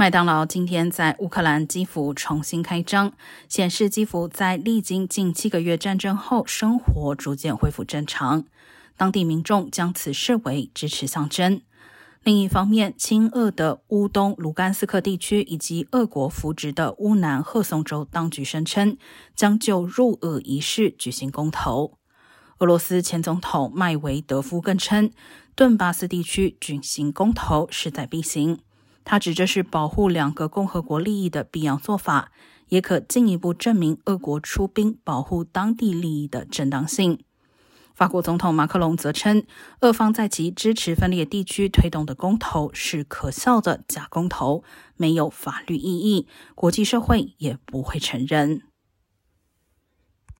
麦当劳今天在乌克兰基辅重新开张，显示基辅在历经近七个月战争后，生活逐渐恢复正常。当地民众将此视为支持象征。另一方面，亲俄的乌东卢甘斯克地区以及俄国扶植的乌南赫松州当局声称，将就入俄一事举行公投。俄罗斯前总统麦维德夫更称，顿巴斯地区举行公投势在必行。他指这是保护两个共和国利益的必要做法，也可进一步证明俄国出兵保护当地利益的正当性。法国总统马克龙则称，俄方在其支持分裂地区推动的公投是可笑的假公投，没有法律意义，国际社会也不会承认。